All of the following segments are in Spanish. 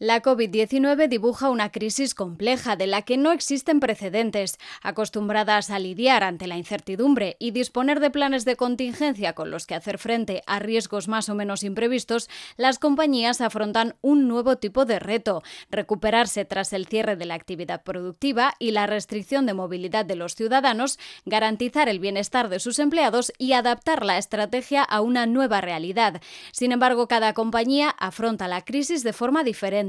La COVID-19 dibuja una crisis compleja de la que no existen precedentes. Acostumbradas a lidiar ante la incertidumbre y disponer de planes de contingencia con los que hacer frente a riesgos más o menos imprevistos, las compañías afrontan un nuevo tipo de reto, recuperarse tras el cierre de la actividad productiva y la restricción de movilidad de los ciudadanos, garantizar el bienestar de sus empleados y adaptar la estrategia a una nueva realidad. Sin embargo, cada compañía afronta la crisis de forma diferente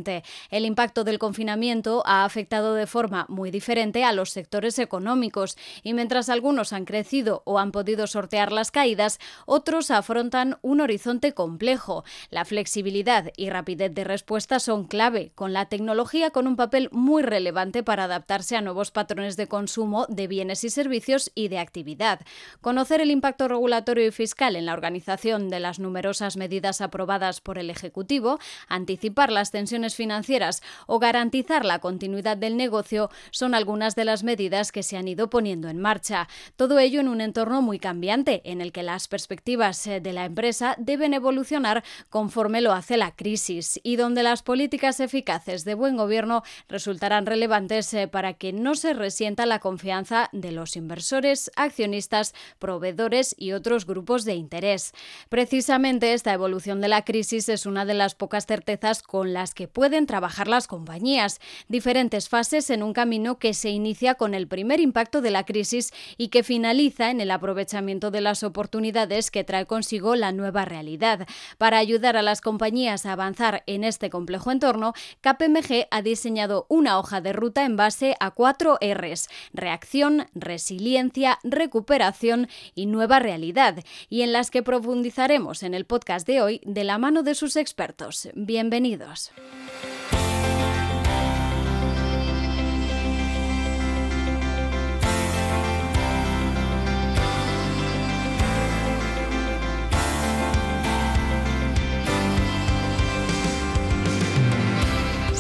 el impacto del confinamiento ha afectado de forma muy diferente a los sectores económicos y mientras algunos han crecido o han podido sortear las caídas, otros afrontan un horizonte complejo. La flexibilidad y rapidez de respuesta son clave, con la tecnología con un papel muy relevante para adaptarse a nuevos patrones de consumo de bienes y servicios y de actividad. Conocer el impacto regulatorio y fiscal en la organización de las numerosas medidas aprobadas por el Ejecutivo, anticipar las tensiones financieras o garantizar la continuidad del negocio son algunas de las medidas que se han ido poniendo en marcha. Todo ello en un entorno muy cambiante, en el que las perspectivas eh, de la empresa deben evolucionar conforme lo hace la crisis y donde las políticas eficaces de buen gobierno resultarán relevantes eh, para que no se resienta la confianza de los inversores, accionistas, proveedores y otros grupos de interés. Precisamente esta evolución de la crisis es una de las pocas certezas con las que pueden trabajar las compañías, diferentes fases en un camino que se inicia con el primer impacto de la crisis y que finaliza en el aprovechamiento de las oportunidades que trae consigo la nueva realidad. Para ayudar a las compañías a avanzar en este complejo entorno, KPMG ha diseñado una hoja de ruta en base a cuatro Rs, reacción, resiliencia, recuperación y nueva realidad, y en las que profundizaremos en el podcast de hoy de la mano de sus expertos. Bienvenidos.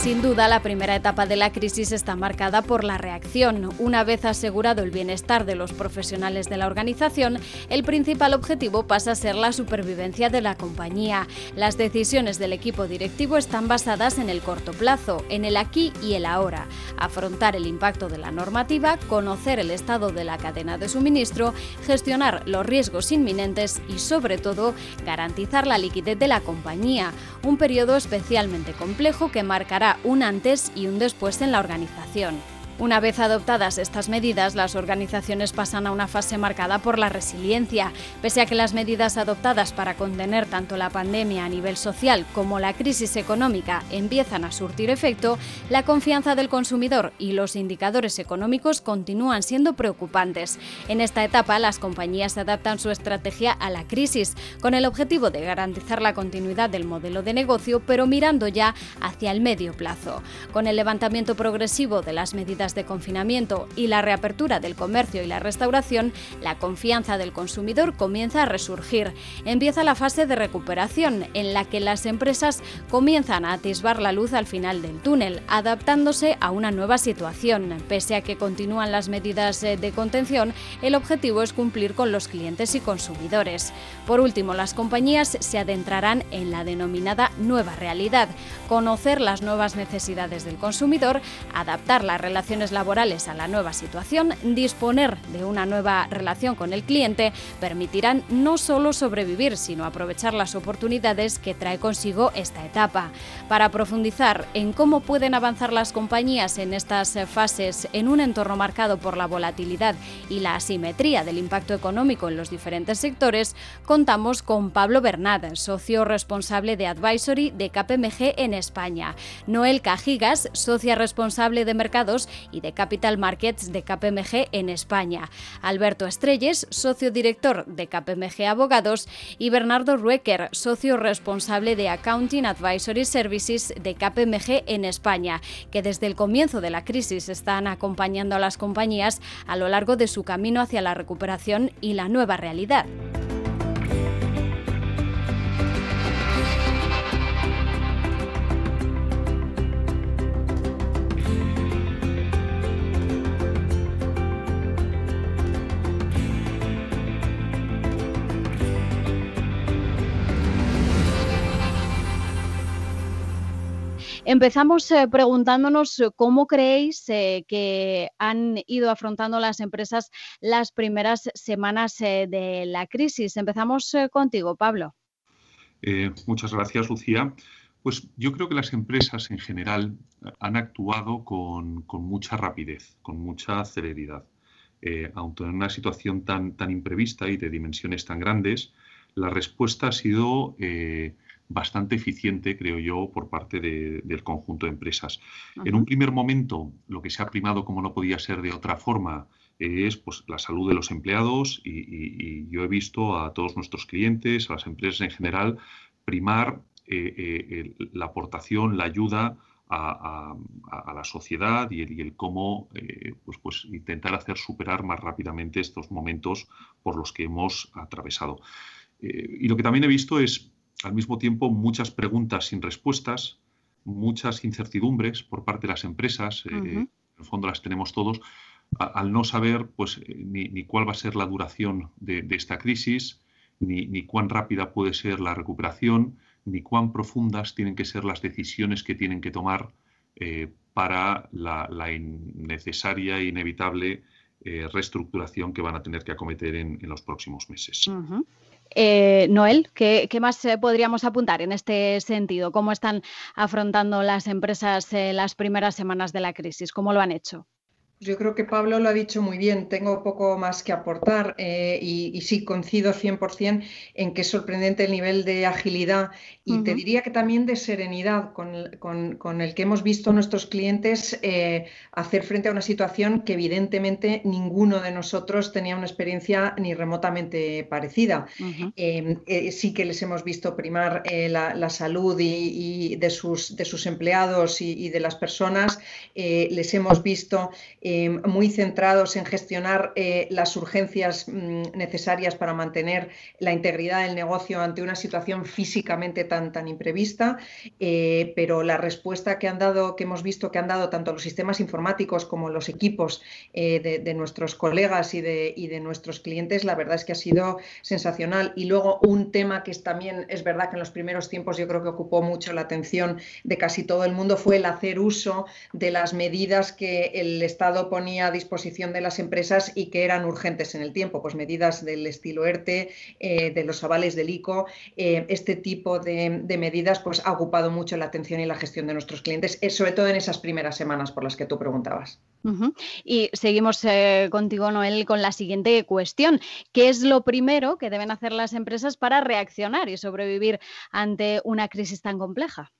Sin duda, la primera etapa de la crisis está marcada por la reacción. Una vez asegurado el bienestar de los profesionales de la organización, el principal objetivo pasa a ser la supervivencia de la compañía. Las decisiones del equipo directivo están basadas en el corto plazo, en el aquí y el ahora. Afrontar el impacto de la normativa, conocer el estado de la cadena de suministro, gestionar los riesgos inminentes y, sobre todo, garantizar la liquidez de la compañía. Un periodo especialmente complejo que marcará un antes y un después en la organización. Una vez adoptadas estas medidas, las organizaciones pasan a una fase marcada por la resiliencia. Pese a que las medidas adoptadas para contener tanto la pandemia a nivel social como la crisis económica empiezan a surtir efecto, la confianza del consumidor y los indicadores económicos continúan siendo preocupantes. En esta etapa, las compañías adaptan su estrategia a la crisis, con el objetivo de garantizar la continuidad del modelo de negocio, pero mirando ya hacia el medio plazo. Con el levantamiento progresivo de las medidas de confinamiento y la reapertura del comercio y la restauración, la confianza del consumidor comienza a resurgir. Empieza la fase de recuperación, en la que las empresas comienzan a atisbar la luz al final del túnel, adaptándose a una nueva situación. Pese a que continúan las medidas eh, de contención, el objetivo es cumplir con los clientes y consumidores. Por último, las compañías se adentrarán en la denominada nueva realidad, conocer las nuevas necesidades del consumidor, adaptar la relación laborales a la nueva situación, disponer de una nueva relación con el cliente, permitirán no solo sobrevivir, sino aprovechar las oportunidades que trae consigo esta etapa. Para profundizar en cómo pueden avanzar las compañías en estas fases en un entorno marcado por la volatilidad y la asimetría del impacto económico en los diferentes sectores, contamos con Pablo Bernat, socio responsable de Advisory de KPMG en España, Noel Cajigas, socia responsable de mercados y de Capital Markets de KPMG en España, Alberto Estrelles, socio director de KPMG Abogados, y Bernardo Ruecker, socio responsable de Accounting Advisory Services de KPMG en España, que desde el comienzo de la crisis están acompañando a las compañías a lo largo de su camino hacia la recuperación y la nueva realidad. Empezamos eh, preguntándonos cómo creéis que han ido afrontando las empresas las primeras semanas de la crisis. Empezamos contigo, Pablo. muchas gracias, Lucía. Pues yo creo que las empresas en general han actuado con, mucha rapidez, con mucha celeridad. Eh, aunque en una situación tan, tan imprevista y de dimensiones tan grandes, la respuesta ha sido eh, bastante eficiente, creo yo, por parte del conjunto de empresas. En un primer momento, lo que se ha primado, como no podía ser de otra forma, es pues, la salud de los empleados y, y yo he visto a todos nuestros clientes, a las empresas en general, primar eh, eh, la aportación, la ayuda a, la sociedad y el, cómo eh, pues, pues intentar hacer superar más rápidamente estos momentos por los que hemos atravesado. y lo que también he visto es, al mismo tiempo, muchas preguntas sin respuestas, muchas incertidumbres por parte de las empresas, en el fondo las tenemos todos, al no saber pues, ni, cuál va a ser la duración de, esta crisis, ni, ni, cuán rápida puede ser la recuperación, ni cuán profundas tienen que ser las decisiones que tienen que tomar eh, para la, innecesaria e inevitable eh, reestructuración que van a tener que acometer en, los próximos meses. Eh, Noel, ¿qué, más podríamos apuntar en este sentido? ¿Cómo están afrontando las empresas las primeras semanas de la crisis? ¿Cómo lo han hecho? Yo creo que Pablo lo ha dicho muy bien, tengo poco más que aportar eh, y, sí coincido 100% en que es sorprendente el nivel de agilidad y te diría que también de serenidad con, el que hemos visto a nuestros clientes eh, hacer frente a una situación que evidentemente ninguno de nosotros tenía una experiencia ni remotamente parecida. Eh, sí que les hemos visto primar la, salud y, de, sus, de sus empleados y, y de las personas, les hemos visto eh, muy centrados en gestionar eh, las urgencias mm, necesarias para mantener la integridad del negocio ante una situación físicamente tan, tan imprevista, eh, pero la respuesta que han dado, que hemos visto que han dado tanto los sistemas informáticos como los equipos de, nuestros colegas y de, y de nuestros clientes, la verdad es que ha sido sensacional. Y luego un tema que es también es verdad que en los primeros tiempos yo creo que ocupó mucho la atención de casi todo el mundo fue el hacer uso de las medidas que el Estado ponía a disposición de las empresas y que eran urgentes en el tiempo, pues medidas del estilo ERTE, eh, de los avales del ICO, eh, este tipo de, medidas pues ha ocupado mucho la atención y la gestión de nuestros clientes, eh, sobre todo en esas primeras semanas por las que tú preguntabas. Y seguimos contigo, Noel, con la siguiente cuestión. ¿Qué es lo primero que deben hacer las empresas para reaccionar y sobrevivir ante una crisis tan compleja?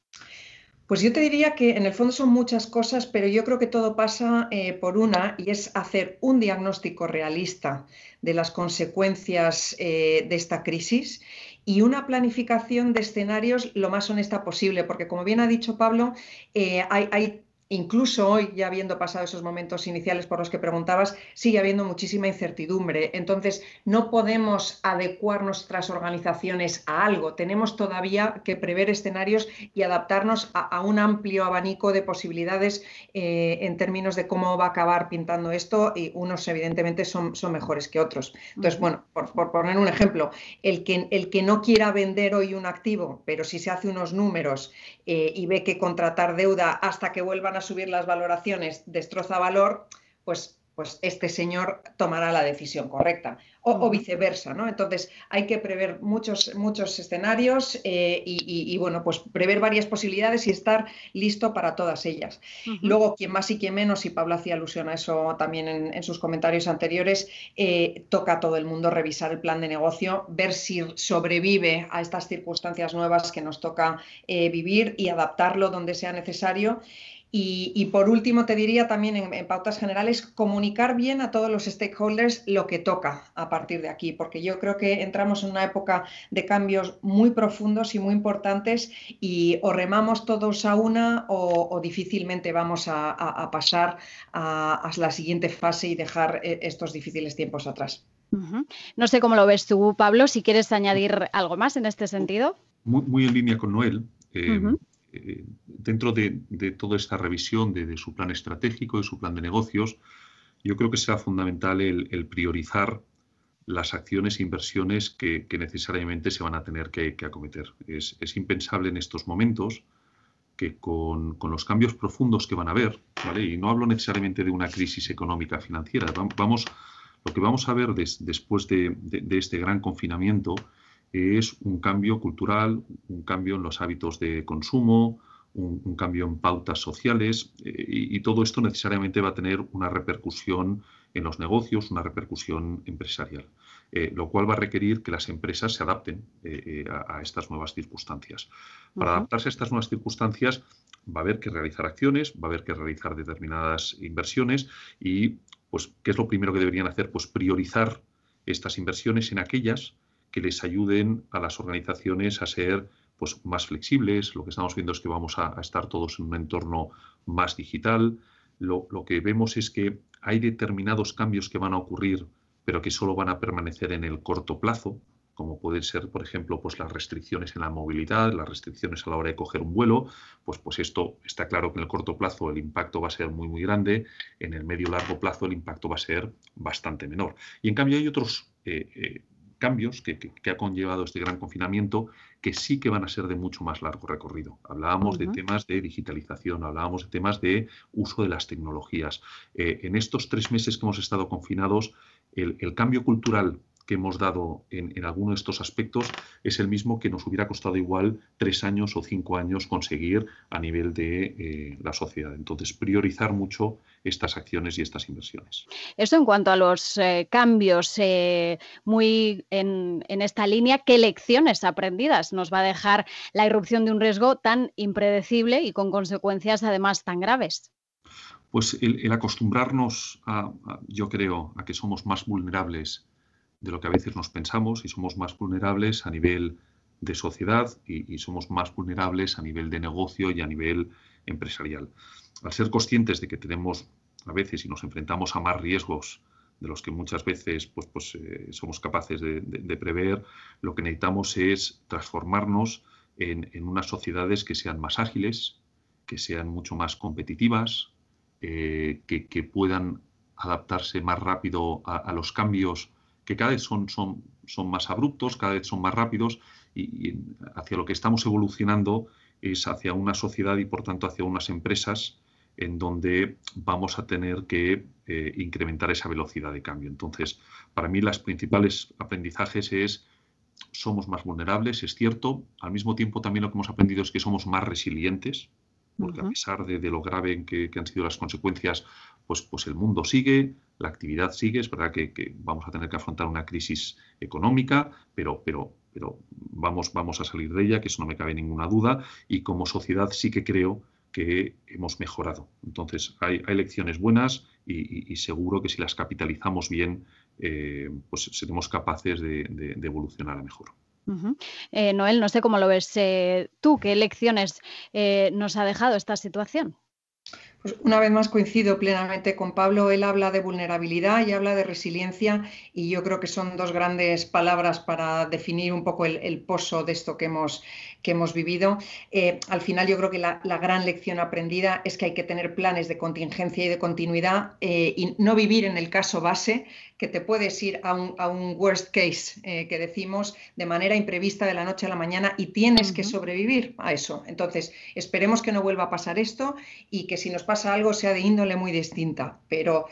Pues yo te diría que en el fondo son muchas cosas, pero yo creo que todo pasa eh, por una y es hacer un diagnóstico realista de las consecuencias eh, de esta crisis y una planificación de escenarios lo más honesta posible, porque como bien ha dicho Pablo, eh, hay, hay incluso hoy, ya habiendo pasado esos momentos iniciales por los que preguntabas, sigue habiendo muchísima incertidumbre. Entonces, no podemos adecuar nuestras organizaciones a algo. Tenemos todavía que prever escenarios y adaptarnos a, un amplio abanico de posibilidades eh, en términos de cómo va a acabar pintando esto y unos evidentemente son, son mejores que otros. Entonces, bueno, por, poner un ejemplo, el que, el que no quiera vender hoy un activo, pero si se hace unos números eh, y ve que contratar deuda hasta que vuelvan a subir las valoraciones destroza valor, pues, pues este señor tomará la decisión correcta o, viceversa, ¿no? Entonces hay que prever muchos, muchos escenarios eh, y, bueno, pues prever varias posibilidades y estar listo para todas ellas. Luego, quien más y quien menos, y Pablo hacía alusión a eso también en, sus comentarios anteriores, eh, toca a todo el mundo revisar el plan de negocio, ver si sobrevive a estas circunstancias nuevas que nos toca eh, vivir y adaptarlo donde sea necesario. Y, por último, te diría también en, pautas generales, comunicar bien a todos los stakeholders lo que toca a partir de aquí, porque yo creo que entramos en una época de cambios muy profundos y muy importantes y o remamos todos a una o, difícilmente vamos a, pasar a, la siguiente fase y dejar eh, estos difíciles tiempos atrás. No sé cómo lo ves tú, Pablo, si quieres añadir algo más en este sentido. Muy, en línea con Noel. Eh, eh, dentro de, toda esta revisión de, su plan estratégico, de su plan de negocios, yo creo que será fundamental el, priorizar las acciones e inversiones que, necesariamente se van a tener que, acometer. Es, impensable en estos momentos que con, los cambios profundos que van a haber, ¿vale? y no hablo necesariamente de una crisis económica financiera, vamos, lo que vamos a ver después de, este gran confinamiento es un cambio cultural, un cambio en los hábitos de consumo, un, cambio en pautas sociales, eh, y, todo esto necesariamente va a tener una repercusión en los negocios, una repercusión empresarial, eh, lo cual va a requerir que las empresas se adapten eh, a, estas nuevas circunstancias. Para adaptarse a estas nuevas circunstancias va a haber que realizar acciones, va a haber que realizar determinadas inversiones y, pues, ¿qué es lo primero que deberían hacer? Pues priorizar estas inversiones en aquellas que les ayuden a las organizaciones a ser pues, más flexibles. Lo que estamos viendo es que vamos a, estar todos en un entorno más digital. lo, que vemos es que hay determinados cambios que van a ocurrir, pero que solo van a permanecer en el corto plazo, como pueden ser, por ejemplo, pues las restricciones en la movilidad, las restricciones a la hora de coger un vuelo, pues, pues esto está claro que en el corto plazo el impacto va a ser muy, muy grande, en el medio largo plazo el impacto va a ser bastante menor. Y en cambio hay otros eh, eh, cambios que, ha conllevado este gran confinamiento que sí que van a ser de mucho más largo recorrido. Hablábamos de temas de digitalización, hablábamos de temas de uso de las tecnologías. Eh, en estos tres meses que hemos estado confinados, el, el cambio cultural que hemos dado en, en alguno de estos aspectos es el mismo que nos hubiera costado igual tres años o cinco años conseguir a nivel de eh, la sociedad. Entonces, priorizar mucho estas acciones y estas inversiones. Eso en cuanto a los eh, cambios eh, muy en, en, esta línea, ¿qué lecciones aprendidas nos va a dejar la irrupción de un riesgo tan impredecible y con consecuencias además tan graves? Pues el, acostumbrarnos a, yo creo, a que somos más vulnerables de lo que a veces nos pensamos y somos más vulnerables a nivel de sociedad y, somos más vulnerables a nivel de negocio y a nivel empresarial. Al ser conscientes de que tenemos a veces y nos enfrentamos a más riesgos de los que muchas veces pues, pues, eh, somos capaces de, prever, lo que necesitamos es transformarnos en, unas sociedades que sean más ágiles, que sean mucho más competitivas, eh, que, puedan adaptarse más rápido a los cambios que cada vez son, son, son más abruptos, cada vez son más rápidos y, hacia lo que estamos evolucionando es hacia una sociedad y por tanto hacia unas empresas en donde vamos a tener que eh, incrementar esa velocidad de cambio. Entonces, para mí las principales aprendizajes es somos más vulnerables, es cierto. Al mismo tiempo también lo que hemos aprendido es que somos más resilientes, porque a pesar de, lo grave en que, han sido las consecuencias, pues, pues el mundo sigue, la actividad sigue, es verdad que, vamos a tener que afrontar una crisis económica, pero, pero, pero vamos, vamos a salir de ella, que eso no me cabe ninguna duda, y como sociedad sí que creo que hemos mejorado. Entonces, hay, lecciones buenas y, seguro que si las capitalizamos bien, eh, pues seremos capaces de, evolucionar a mejor. Eh, Noel, no sé cómo lo ves eh, tú, ¿qué lecciones nos ha dejado esta situación? Pues una vez más coincido plenamente con Pablo. Él habla de vulnerabilidad y habla de resiliencia y yo creo que son dos grandes palabras para definir un poco el, pozo de esto que hemos, que hemos vivido. Eh, al final yo creo que la, gran lección aprendida es que hay que tener planes de contingencia y de continuidad eh, y no vivir en el caso base, que te puedes ir a un, worst case eh, que decimos de manera imprevista de la noche a la mañana y tienes que sobrevivir a eso. Entonces, esperemos que no vuelva a pasar esto y que si nos pasa algo sea de índole muy distinta, pero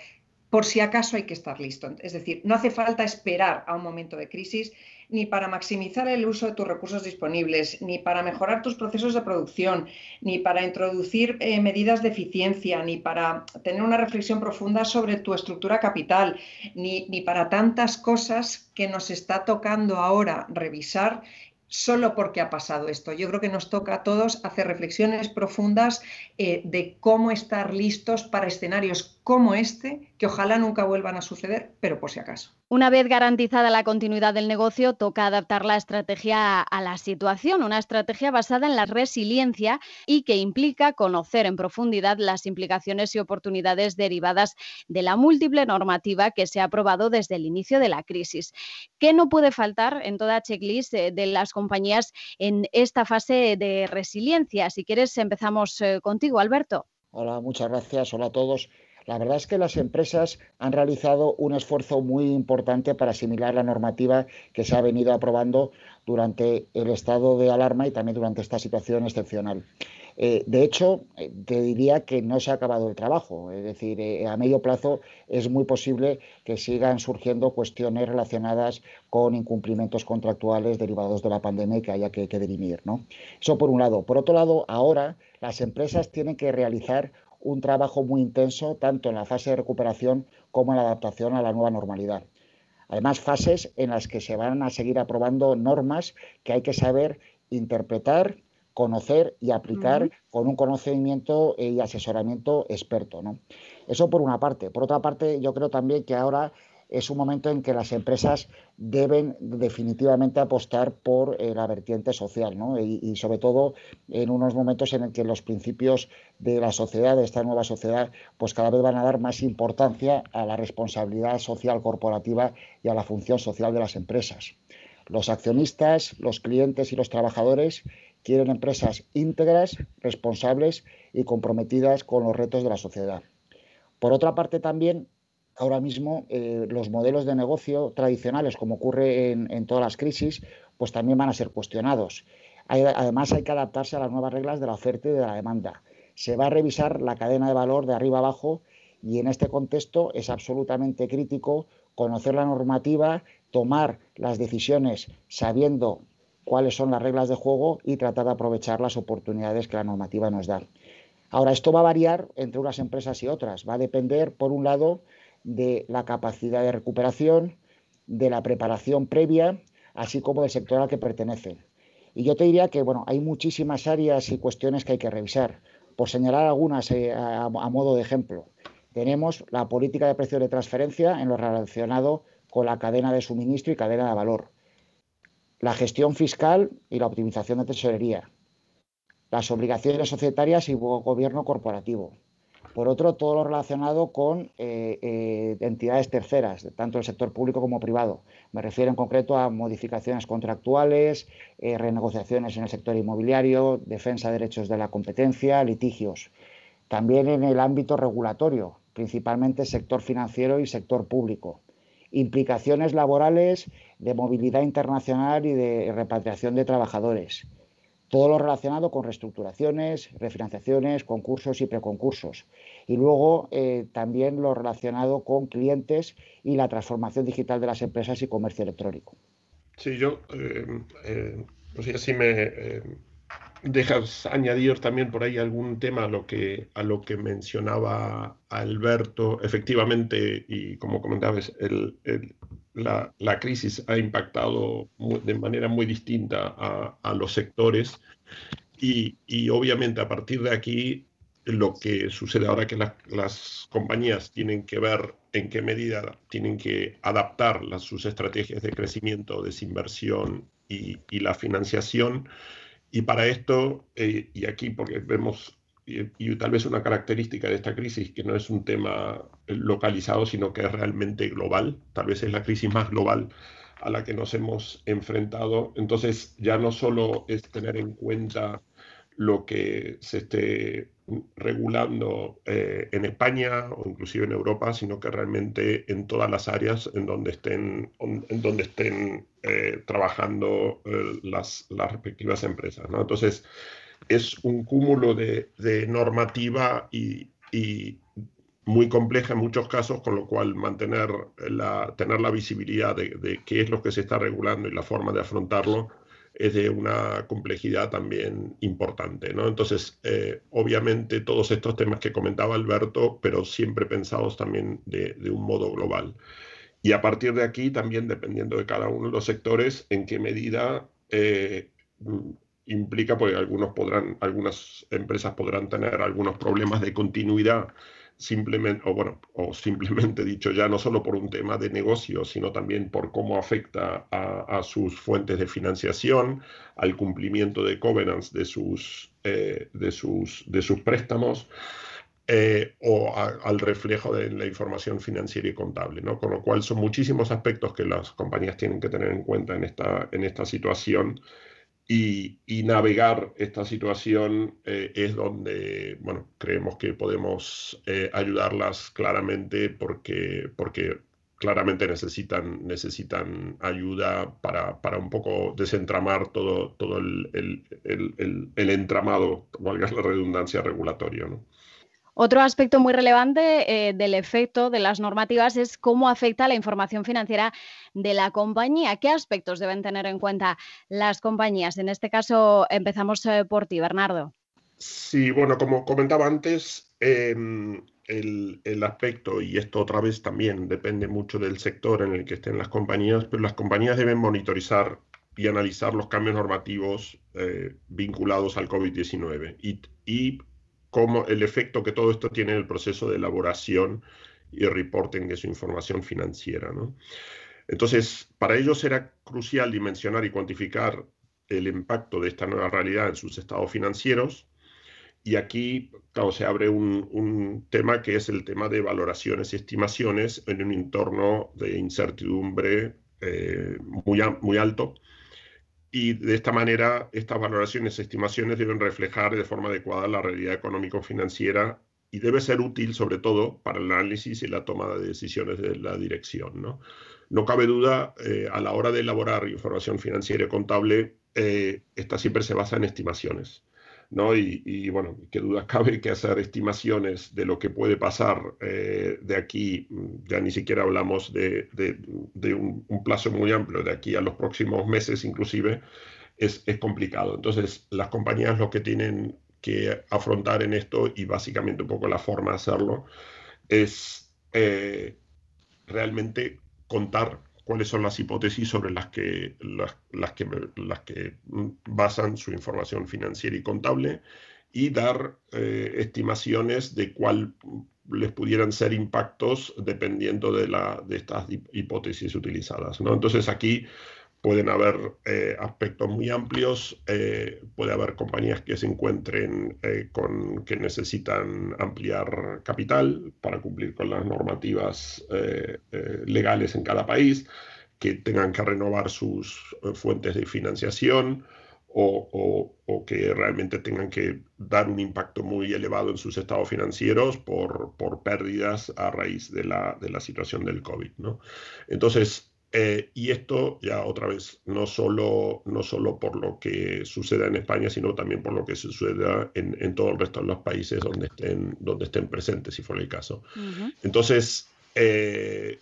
por si acaso hay que estar listo. Es decir, no hace falta esperar a un momento de crisis ni para maximizar el uso de tus recursos disponibles, ni para mejorar tus procesos de producción, ni para introducir eh, medidas de eficiencia, ni para tener una reflexión profunda sobre tu estructura capital, ni, ni para tantas cosas que nos está tocando ahora revisar solo porque ha pasado esto. Yo creo que nos toca a todos hacer reflexiones profundas eh, de cómo estar listos para escenarios como este, que ojalá nunca vuelvan a suceder, pero por si acaso. Una vez garantizada la continuidad del negocio, toca adaptar la estrategia a la situación, una estrategia basada en la resiliencia y que implica conocer en profundidad las implicaciones y oportunidades derivadas de la múltiple normativa que se ha aprobado desde el inicio de la crisis. ¿Qué no puede faltar en toda checklist eh, de las compañías en esta fase de resiliencia? Si quieres, empezamos eh, contigo, Alberto. Hola, muchas gracias. Hola a todos. La verdad es que las empresas han realizado un esfuerzo muy importante para asimilar la normativa que se ha venido aprobando durante el estado de alarma y también durante esta situación excepcional. Eh, de hecho, eh, te diría que no se ha acabado el trabajo. Es decir, eh, a medio plazo es muy posible que sigan surgiendo cuestiones relacionadas con incumplimientos contractuales derivados de la pandemia y que haya que, que dirimir. ¿no? Eso por un lado. Por otro lado, ahora las empresas tienen que realizar un trabajo muy intenso tanto en la fase de recuperación como en la adaptación a la nueva normalidad. Además, fases en las que se van a seguir aprobando normas que hay que saber interpretar, conocer y aplicar con un conocimiento y asesoramiento experto. ¿no? Eso por una parte. Por otra parte, yo creo también que ahora es un momento en que las empresas deben definitivamente apostar por eh, la vertiente social ¿no? y, sobre todo en unos momentos en los que los principios de la sociedad, de esta nueva sociedad, pues cada vez van a dar más importancia a la responsabilidad social corporativa y a la función social de las empresas. Los accionistas, los clientes y los trabajadores quieren empresas íntegras, responsables y comprometidas con los retos de la sociedad. Por otra parte, también ahora mismo eh, los modelos de negocio tradicionales, como ocurre en, todas las crisis, pues también van a ser cuestionados. además, hay que adaptarse a las nuevas reglas de la oferta y de la demanda. Se va a revisar la cadena de valor de arriba abajo y en este contexto es absolutamente crítico conocer la normativa, tomar las decisiones sabiendo cuáles son las reglas de juego y tratar de aprovechar las oportunidades que la normativa nos da. Ahora, esto va a variar entre unas empresas y otras. Va a depender, por un lado, de la capacidad de recuperación, de la preparación previa, así como del sector al que pertenecen. Y yo te diría que bueno, hay muchísimas áreas y cuestiones que hay que revisar. Por señalar algunas eh, a, a, modo de ejemplo, tenemos la política de precios de transferencia en lo relacionado con la cadena de suministro y cadena de valor la gestión fiscal y la optimización de tesorería, las obligaciones societarias y gobierno corporativo. Por otro, todo lo relacionado con eh, eh, entidades terceras, tanto el sector público como privado. Me refiero en concreto a modificaciones contractuales, eh, renegociaciones en el sector inmobiliario, defensa de derechos de la competencia, litigios. También en el ámbito regulatorio, principalmente sector financiero y sector público implicaciones laborales, de movilidad internacional y de repatriación de trabajadores. Todo lo relacionado con reestructuraciones, refinanciaciones, concursos y preconcursos. Y luego eh, también lo relacionado con clientes y la transformación digital de las empresas y comercio electrónico. Sí, yo, eh, eh, así me dejas añadir también por ahí algún tema a lo que, a lo que mencionaba Alberto. Efectivamente, y como comentabas, el, la, crisis ha impactado de manera muy distinta a, los sectores. Y, obviamente a partir de aquí lo que sucede ahora que las compañías tienen que ver en qué medida tienen que adaptar sus estrategias de crecimiento, desinversión y, y la financiación. Y para esto, eh, y aquí porque vemos, y, tal vez una característica de esta crisis, que no es un tema localizado, sino que es realmente global, tal vez es la crisis más global a la que nos hemos enfrentado. Entonces ya no solo es tener en cuenta lo que se esté regulando eh, en España o inclusive en Europa, sino que realmente en todas las áreas en donde estén, en donde estén eh, trabajando eh, las, las, respectivas empresas. Entonces, es un cúmulo de, de normativa y, y, muy compleja en muchos casos, con lo cual mantener la, tener la visibilidad de, de qué es lo que se está regulando y la forma de afrontarlo es de una complejidad también importante. ¿no? Entonces, eh, obviamente todos estos temas que comentaba Alberto, pero siempre pensados también de, un modo global. Y a partir de aquí, también dependiendo de cada uno de los sectores, en qué medida eh, implica, porque algunos podrán, algunas empresas podrán tener algunos problemas de continuidad simplemente, o bueno, o simplemente dicho ya, no solo por un tema de negocio, sino también por cómo afecta a, sus fuentes de financiación, al cumplimiento de covenants de sus, eh, de sus, de sus préstamos. Eh, o al reflejo de la información financiera y contable, ¿no? Con lo cual son muchísimos aspectos que las compañías tienen que tener en cuenta en esta, en esta situación y, navegar esta situación eh, es donde, bueno, creemos que podemos eh, ayudarlas claramente porque, porque claramente necesitan, necesitan ayuda para, para, un poco desentramar todo, todo el, el, el, entramado, valga la redundancia, regulatorio. ¿no? Otro aspecto muy relevante eh, del efecto de las normativas es cómo afecta la información financiera de la compañía. ¿Qué aspectos deben tener en cuenta las compañías? En este caso, empezamos eh, por ti, Bernardo. Sí, bueno, como comentaba antes, em, el, el, aspecto, y esto otra vez también depende mucho del sector en el que estén las compañías, pero las compañías deben monitorizar y analizar los cambios normativos eh, vinculados al COVID-19 y, y cómo el efecto que todo esto tiene en el proceso de elaboración y reporting de su información financiera. ¿no? Entonces, para ellos era crucial dimensionar y cuantificar el impacto de esta nueva realidad en sus estados financieros. Y aquí, claro, se abre un, un tema que es el tema de valoraciones y estimaciones en un entorno de incertidumbre eh, muy, muy alto y de esta manera estas valoraciones estimaciones deben reflejar de forma adecuada la realidad económico-financiera y debe ser útil sobre todo para el análisis y la toma de decisiones de la dirección. No, no cabe duda, eh, a la hora de elaborar información financiera y contable, eh, esta siempre se basa en estimaciones. ¿No? Y, bueno, qué duda cabe que hacer estimaciones de lo que puede pasar eh, de aquí, ya ni siquiera hablamos de, un, plazo muy amplio, de aquí a los próximos meses inclusive, es, complicado. Entonces, las compañías lo que tienen que afrontar en esto, y básicamente un poco la forma de hacerlo, es eh, realmente contar cuáles son las hipótesis sobre las que, las, que, las que basan su información financiera y contable y dar eh, estimaciones de cuál les pudieran ser impactos dependiendo de, la, de estas hipótesis utilizadas. ¿no? Entonces aquí pueden haber eh, aspectos muy amplios, eh, puede haber compañías que se encuentren con que necesitan ampliar capital para cumplir con las normativas legales en cada país, que tengan que renovar sus fuentes de financiación. O, o, que realmente tengan que dar un impacto muy elevado en sus estados financieros por, por pérdidas a raíz de la, de la situación del COVID. ¿no? Entonces, eh, y esto ya otra vez, no solo, no solo por lo que suceda en España, sino también por lo que suceda en, en todo el resto de los países donde estén, donde estén presentes, si fuera el caso. Entonces, eh,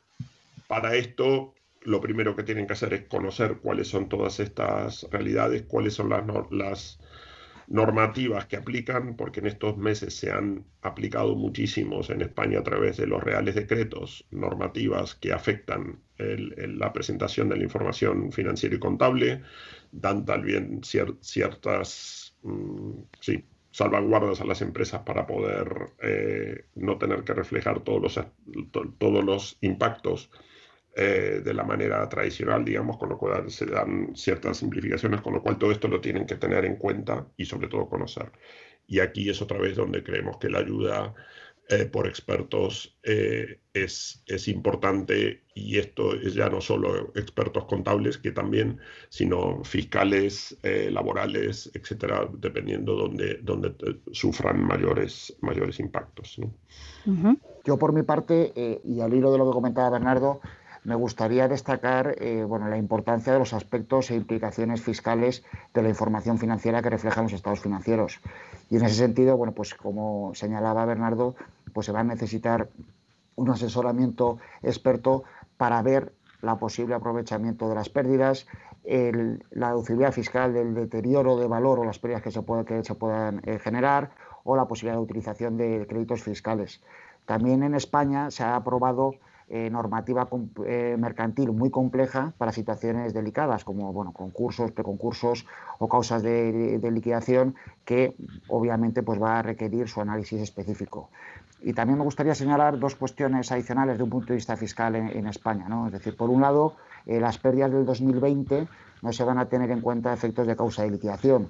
para esto, lo primero que tienen que hacer es conocer cuáles son todas estas realidades, cuáles son las, las normativas que aplican, porque en estos meses se han aplicado muchísimos en España a través de los reales decretos, normativas que afectan la presentación de la información financiera y contable, dan también ciertas mm, salvaguardas a las empresas para poder eh, no tener que reflejar todos los, todos los impactos eh, de la manera tradicional, digamos, con lo cual se dan ciertas simplificaciones, con lo cual todo esto lo tienen que tener en cuenta y sobre todo conocer. Y aquí es otra vez donde creemos que la ayuda eh, por expertos eh, es, es importante y esto es ya no solo expertos contables, que también, sino fiscales, laborales, etcétera, dependiendo donde, donde sufran mayores, mayores impactos. Yo por mi parte, y al hilo de lo que comentaba Bernardo, me gustaría destacar eh, bueno, la importancia de los aspectos e implicaciones fiscales de la información financiera que reflejan los estados financieros. Y en ese sentido, bueno, pues como señalaba Bernardo, pues se va a necesitar un asesoramiento experto para ver la posible aprovechamiento de las pérdidas, la deducibilidad fiscal del deterioro de valor o las pérdidas que se, que se puedan eh, generar o la posibilidad de utilización de créditos fiscales. También en España se ha aprobado eh, normativa eh, mercantil muy compleja para situaciones delicadas como bueno, concursos, preconcursos o causas de, liquidación que obviamente pues, va a requerir su análisis específico. Y también me gustaría señalar dos cuestiones adicionales de un punto de vista fiscal en, España. ¿no? Es decir, por un lado, eh, las pérdidas del 2020 no se van a tener en cuenta efectos de causa de liquidación.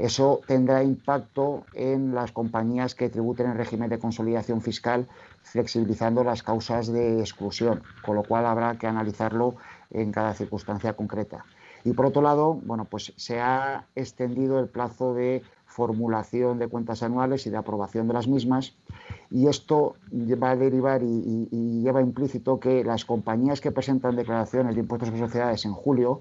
Eso tendrá impacto en las compañías que tributen en régimen de consolidación fiscal, flexibilizando las causas de exclusión, con lo cual habrá que analizarlo en cada circunstancia concreta. Y por otro lado, bueno, pues se ha extendido el plazo de formulación de cuentas anuales y de aprobación de las mismas y esto va a derivar y, lleva implícito que las compañías que presentan declaraciones de impuestos sobre sociedades en julio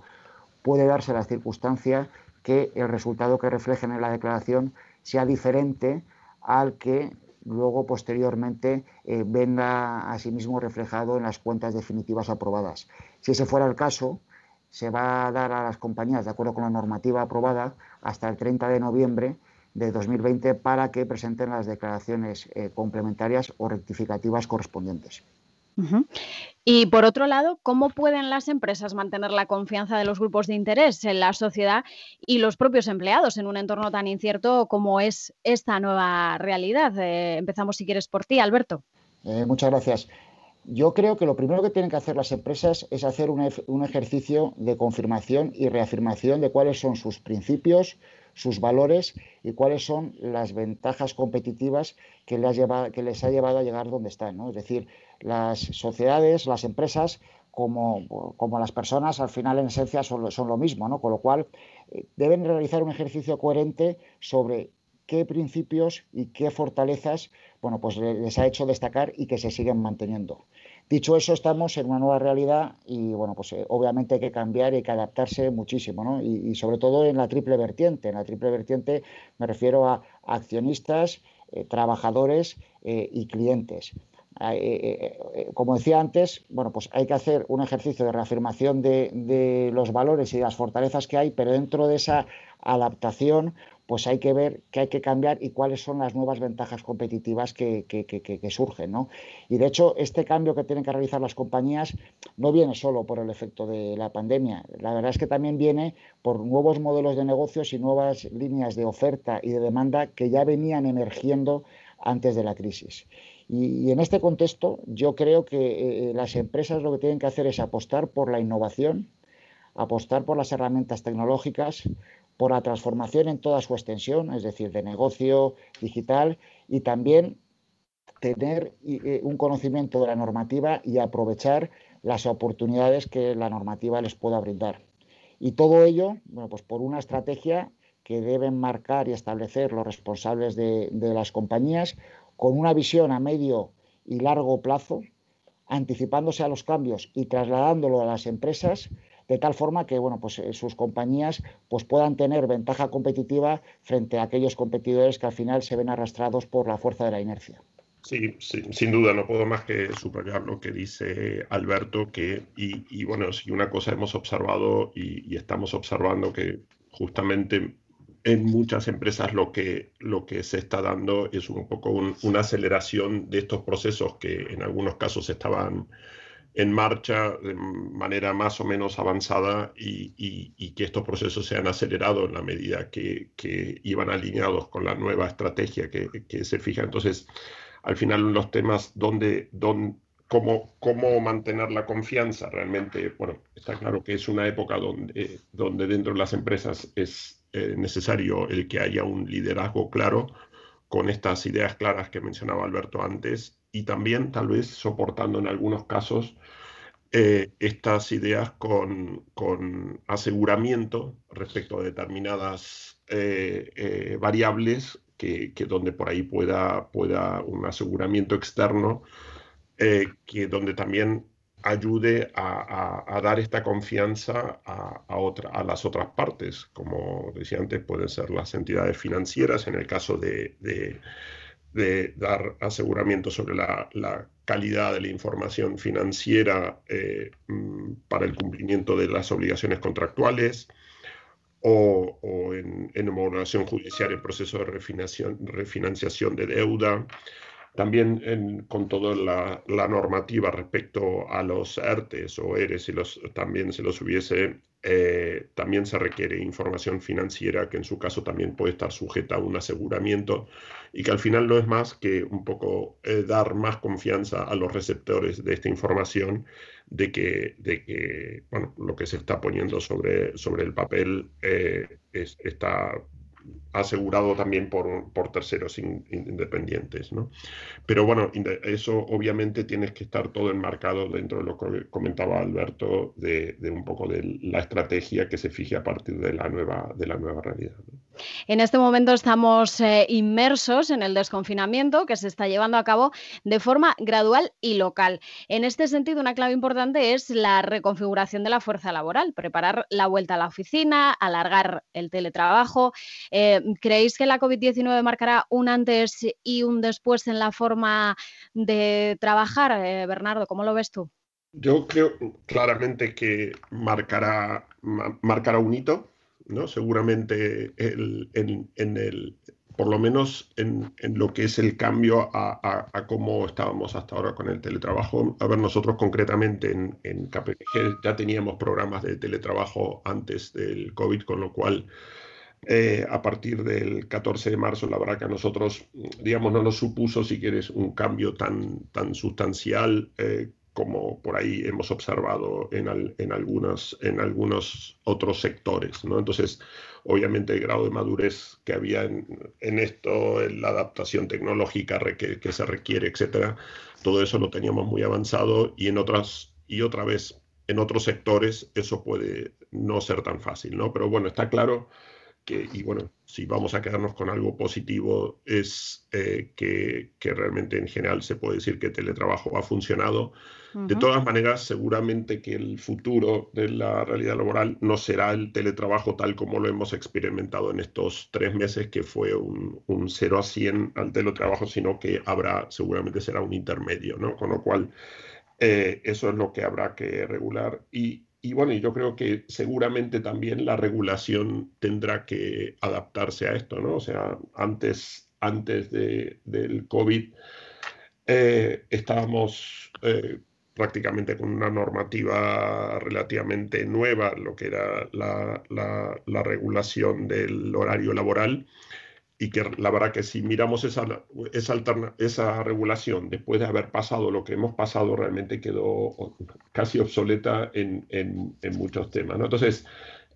puede darse la circunstancia que el resultado que reflejen en la declaración sea diferente al que luego posteriormente eh, venga asimismo reflejado en las cuentas definitivas aprobadas. Si ese fuera el caso, se va a dar a las compañías, de acuerdo con la normativa aprobada, hasta el 30 de noviembre de 2020 para que presenten las declaraciones eh, complementarias o rectificativas correspondientes. Y por otro lado, ¿cómo pueden las empresas mantener la confianza de los grupos de interés en la sociedad y los propios empleados en un entorno tan incierto como es esta nueva realidad? Eh, empezamos, si quieres, por ti, Alberto. Eh, muchas gracias. Yo creo que lo primero que tienen que hacer las empresas es hacer un ejercicio de confirmación y reafirmación de cuáles son sus principios, sus valores y cuáles son las ventajas competitivas que les, que les ha llevado a llegar donde están. Es decir, las sociedades, las empresas, como, como, las personas, al final en esencia son, lo mismo, ¿no? con lo cual eh, deben realizar un ejercicio coherente sobre qué principios y qué fortalezas bueno, pues les ha hecho destacar y que se siguen manteniendo. Dicho eso, estamos en una nueva realidad y bueno, pues eh, obviamente hay que cambiar y hay que adaptarse muchísimo, ¿no? Y, sobre todo en la triple vertiente. En la triple vertiente me refiero a accionistas, eh, trabajadores y clientes. Como decía antes, bueno, pues hay que hacer un ejercicio de reafirmación de, de los valores y las fortalezas que hay, pero dentro de esa adaptación, pues hay que ver qué hay que cambiar y cuáles son las nuevas ventajas competitivas que, surgen. ¿no? Y de hecho, este cambio que tienen que realizar las compañías no viene solo por el efecto de la pandemia. La verdad es que también viene por nuevos modelos de negocios y nuevas líneas de oferta y de demanda que ya venían emergiendo antes de la crisis. Y, en este contexto, yo creo que eh, las empresas lo que tienen que hacer es apostar por la innovación, apostar por las herramientas tecnológicas, por la transformación en toda su extensión, es decir, de negocio digital y también tener eh, un conocimiento de la normativa y aprovechar las oportunidades que la normativa les pueda brindar. Y todo ello, bueno, pues por una estrategia que deben marcar y establecer los responsables de, de las compañías con una visión a medio y largo plazo, anticipándose a los cambios y trasladándolo a las empresas de tal forma que bueno, pues, eh, sus compañías pues, puedan tener ventaja competitiva frente a aquellos competidores que al final se ven arrastrados por la fuerza de la inercia. Sí, sin duda, no puedo más que subrayar lo que dice Alberto, que, y, bueno, si una cosa hemos observado y, estamos observando que justamente en muchas empresas lo que, lo que se está dando es un poco una aceleración de estos procesos que en algunos casos estaban en marcha de manera más o menos avanzada y, que estos procesos se han acelerado en la medida que, iban alineados con la nueva estrategia que, se fija. Entonces, al final los temas donde, cómo, cómo mantener la confianza realmente, bueno, está claro que es una época donde, donde dentro de las empresas es eh, necesario el que haya un liderazgo claro con estas ideas claras que mencionaba Alberto antes y también tal vez soportando en algunos casos eh, estas ideas con, aseguramiento respecto a determinadas eh, variables que, donde por ahí pueda, pueda un aseguramiento externo que donde también ayude a, dar esta confianza a, a, las otras partes. Como decía antes, pueden ser las entidades financieras en el caso de de dar aseguramiento sobre la, calidad de la información financiera eh, mm, para el cumplimiento de las obligaciones contractuales o, en, en, homologación judicial en proceso de refinanciación de deuda. También con toda la, normativa respecto a los ERTES o ERES, si los, también se los hubiese eh, también se requiere información financiera que en su caso también puede estar sujeta a un aseguramiento y que al final no es más que un poco eh, dar más confianza a los receptores de esta información de que, de que bueno, lo que se está poniendo sobre, sobre el papel eh, está asegurado también por, por terceros independientes. ¿no? Pero bueno, eso obviamente tienes que estar todo enmarcado dentro de lo que comentaba Alberto, de, un poco de la estrategia que se fije a partir de la nueva, de la nueva realidad. En este momento estamos eh, inmersos en el desconfinamiento que se está llevando a cabo de forma gradual y local. En este sentido, una clave importante es la reconfiguración de la fuerza laboral, preparar la vuelta a la oficina, alargar el teletrabajo. Eh, ¿Creéis que la COVID-19 marcará un antes y un después en la forma de trabajar? Eh, Bernardo, ¿cómo lo ves tú? Yo creo claramente que marcará, marcará un hito ¿no? Seguramente en, el, por lo menos en, lo que es el cambio a, cómo estábamos hasta ahora con el teletrabajo. A ver, nosotros concretamente en, en ya teníamos programas de teletrabajo antes del COVID, con lo cual eh, a partir del 14 de marzo, la verdad que a nosotros, digamos, no nos supuso, si quieres, un cambio tan, tan sustancial eh, como por ahí hemos observado en, algunos, en algunos otros sectores. ¿no? Entonces, obviamente el grado de madurez que había en, esto, en la adaptación tecnológica que, que, se requiere, etcétera, todo eso lo teníamos muy avanzado y en otras, y otra vez, en otros sectores eso puede no ser tan fácil, ¿no? Pero bueno, está claro y bueno, si vamos a quedarnos con algo positivo, es eh, que, realmente en general se puede decir que el teletrabajo ha funcionado. De todas maneras, seguramente que el futuro de la realidad laboral no será el teletrabajo tal como lo hemos experimentado en estos tres meses, que fue un, un 0 a 100 al teletrabajo, sino que habrá, seguramente será un intermedio, ¿no? Con lo cual, eh, eso es lo que habrá que regular. Y, y bueno, yo creo que seguramente también la regulación tendrá que adaptarse a esto, ¿no? O sea, antes, antes de, del COVID eh, estábamos eh, prácticamente con una normativa relativamente nueva, lo que era la, la regulación del horario laboral y que la verdad que si miramos esa, esa, esa regulación después de haber pasado lo que hemos pasado, realmente quedó casi obsoleta en, en, en muchos temas. ¿no? Entonces,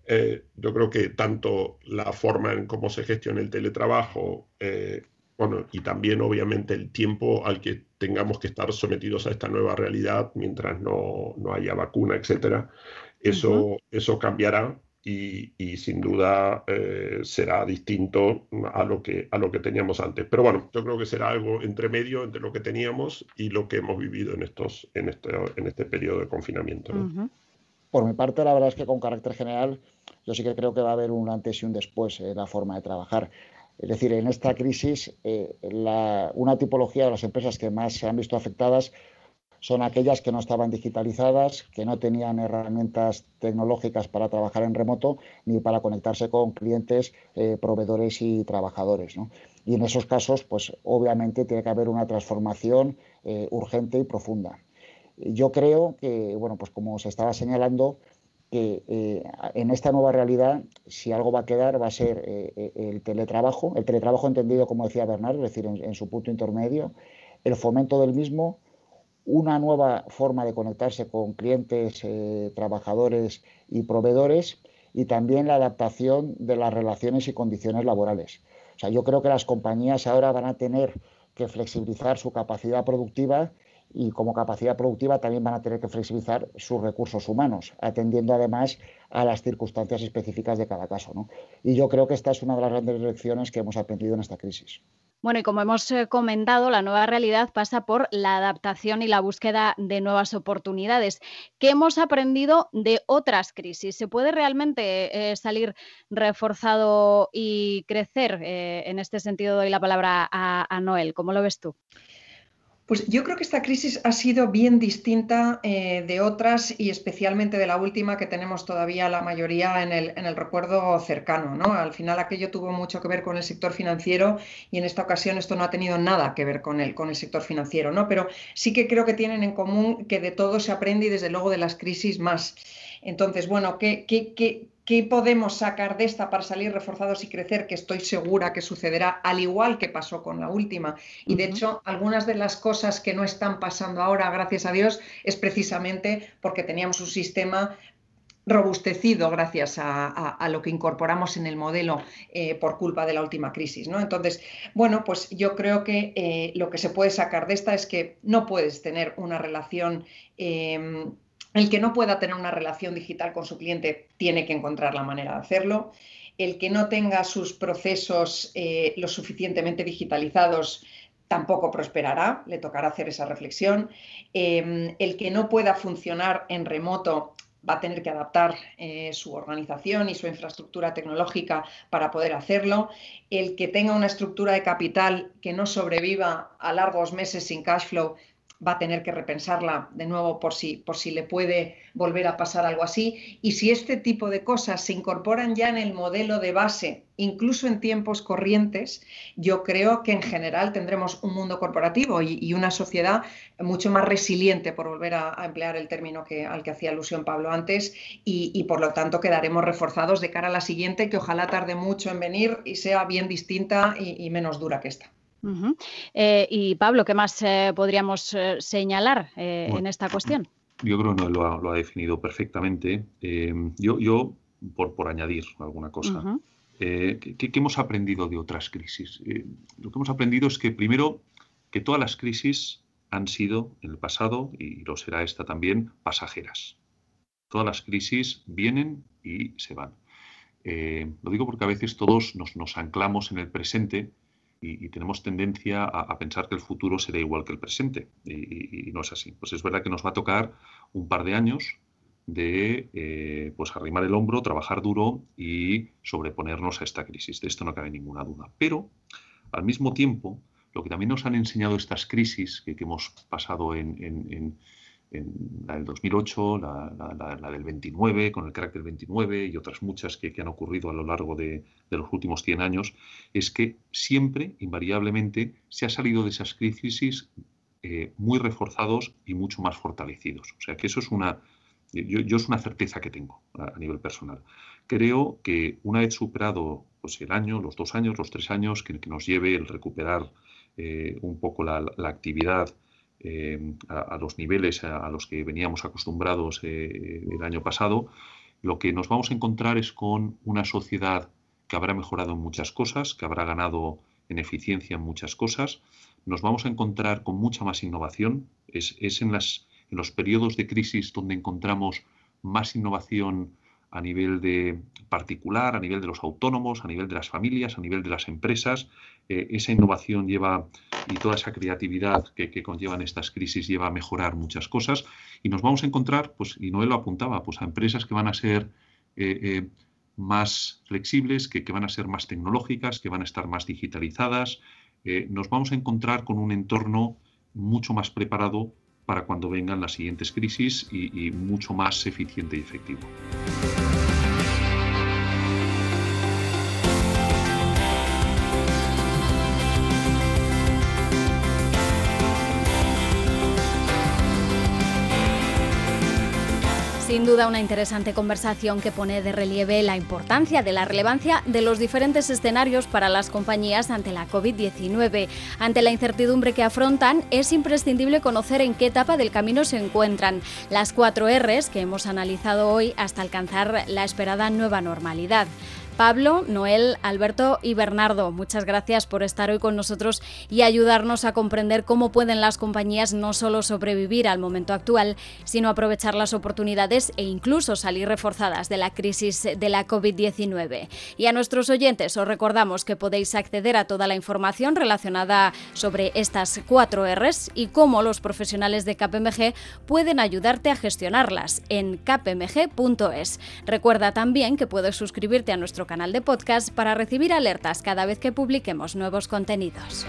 eh, yo creo que tanto la forma en cómo se gestiona el teletrabajo, eh, bueno, y también obviamente el tiempo al que tengamos que estar sometidos a esta nueva realidad mientras no, no haya vacuna, etcétera, eso, eso cambiará y, sin duda eh, será distinto a lo, que, a lo que teníamos antes. Pero bueno, yo creo que será algo entre medio entre lo que teníamos y lo que hemos vivido en, estos, en, este, en este periodo de confinamiento. Por mi parte, la verdad es que con carácter general, yo sí que creo que va a haber un antes y un después en la forma de trabajar. Es decir, en esta crisis, eh, la, una tipología de las empresas que más se han visto afectadas son aquellas que no estaban digitalizadas, que no tenían herramientas tecnológicas para trabajar en remoto ni para conectarse con clientes, eh, proveedores y trabajadores. Y en esos casos, pues obviamente tiene que haber una transformación eh, urgente y profunda. Yo creo que, bueno, pues como se estaba señalando, que eh, en esta nueva realidad, si algo va a quedar, va a ser el teletrabajo, el teletrabajo entendido, como decía Bernardo, es decir, en su punto intermedio, el fomento del mismo, una nueva forma de conectarse con clientes, eh, trabajadores y proveedores y también la adaptación de las relaciones y condiciones laborales. O sea, yo creo que las compañías ahora van a tener que flexibilizar su capacidad productiva y como capacidad productiva también van a tener que flexibilizar sus recursos humanos, atendiendo además a las circunstancias específicas de cada caso. ¿no? Y yo creo que esta es una de las grandes lecciones que hemos aprendido en esta crisis. Bueno, y como hemos eh, comentado, la nueva realidad pasa por la adaptación y la búsqueda de nuevas oportunidades. ¿Qué hemos aprendido de otras crisis? ¿Se puede realmente eh, salir reforzado y crecer? Eh, en este sentido doy la palabra a, a Noel. ¿Cómo lo ves tú? Pues yo creo que esta crisis ha sido bien distinta eh, de otras y especialmente de la última que tenemos todavía la mayoría en el, en el, recuerdo cercano. ¿no? Al final aquello tuvo mucho que ver con el sector financiero y en esta ocasión esto no ha tenido nada que ver con el, con el sector financiero, ¿no? pero sí que creo que tienen en común que de todo se aprende y desde luego de las crisis más. Entonces, bueno, ¿qué, qué, qué ¿Qué podemos sacar de esta para salir reforzados y crecer? Que estoy segura que sucederá al igual que pasó con la última. Y de hecho, algunas de las cosas que no están pasando ahora, gracias a Dios, es precisamente porque teníamos un sistema robustecido gracias a, lo que incorporamos en el modelo eh, por culpa de la última crisis. ¿no? Entonces, bueno, pues yo creo que eh, lo que se puede sacar de esta es que no puedes tener una relación em, el que no pueda tener una relación digital con su cliente tiene que encontrar la manera de hacerlo. el que no tenga sus procesos eh, lo suficientemente digitalizados tampoco prosperará, le tocará hacer esa reflexión. Em, el que no pueda funcionar en remoto va a tener que adaptar eh, su organización y su infraestructura tecnológica para poder hacerlo. El que tenga una estructura de capital que no sobreviva a largos meses sin cash flow va a tener que repensarla de nuevo por si, por si le puede volver a pasar algo así. Y si este tipo de cosas se incorporan ya en el modelo de base, incluso en tiempos corrientes, yo creo que en general tendremos un mundo corporativo y, una sociedad mucho más resiliente, por volver a, emplear el término que, al que hacía alusión Pablo antes, y, por lo tanto quedaremos reforzados de cara a la siguiente, que ojalá tarde mucho en venir y sea bien distinta y menos dura que esta. Eh, y Pablo, ¿qué más eh, podríamos eh, señalar en esta cuestión? Yo creo que lo, ha, definido perfectamente. yo, yo por, por, añadir alguna cosa, ¿qué, hemos aprendido de otras crisis? lo que hemos aprendido es que primero, que todas las crisis han sido en el pasado, y lo será esta también, pasajeras. Todas las crisis vienen y se van. lo digo porque a veces todos nos, nos anclamos en el presente y, tenemos tendencia a, pensar que el futuro será igual que el presente y, no es así. Pues es verdad que nos va a tocar un par de años de eh, pues arrimar el hombro, trabajar duro y sobreponernos a esta crisis. De esto no cabe ninguna duda. Pero al mismo tiempo, lo que también nos han enseñado estas crisis que, hemos pasado en la del 2008, la, del 29, con el carácter 29 y otras muchas que, han ocurrido a lo largo de, los últimos 100 años, es que siempre, invariablemente, se ha salido de esas crisis eh, muy reforzados y mucho más fortalecidos. O sea que eso es una, yo, es una certeza que tengo a, nivel personal. Creo que una vez superado pues, el año, los dos años, los tres años, que, nos lleve el recuperar eh, un poco la, actividad eh, a, los niveles a, los que veníamos acostumbrados eh, el año pasado, lo que nos vamos a encontrar es con una sociedad que habrá mejorado en muchas cosas, que habrá ganado en eficiencia en muchas cosas. Nos vamos a encontrar con mucha más innovación. Es, en, las, en los periodos de crisis donde encontramos más innovación a nivel de particular, a nivel de los autónomos, a nivel de las familias, a nivel de las empresas. Eh, esa innovación lleva y toda esa creatividad que, conllevan estas crisis lleva a mejorar muchas cosas y nos vamos a encontrar, pues, y Noel lo apuntaba, pues a empresas que van a ser eh, eh, más flexibles, que, van a ser más tecnológicas, que van a estar más digitalizadas. nos vamos a encontrar con un entorno mucho más preparado para cuando vengan las siguientes crisis y mucho más eficiente y efectivo. Thank you. Sin duda una interesante conversación que pone de relieve la importancia de la relevancia de los diferentes escenarios para las compañías ante la COVID-19. Ante la incertidumbre que afrontan, es imprescindible conocer en qué etapa del camino se encuentran las cuatro Rs que hemos analizado hoy hasta alcanzar la esperada nueva normalidad. Pablo, Noel, Alberto y Bernardo, muchas gracias por estar hoy con nosotros y ayudarnos a comprender cómo pueden las compañías no solo sobrevivir al momento actual, sino aprovechar las oportunidades e incluso salir reforzadas de la crisis de la COVID-19. Y a nuestros oyentes os recordamos que podéis acceder a toda la información relacionada sobre estas cuatro Rs y cómo los profesionales de KPMG pueden ayudarte a gestionarlas en kpmg.es. Recuerda también que puedes suscribirte a canal de podcast para recibir alertas cada vez que publiquemos nuevos contenidos.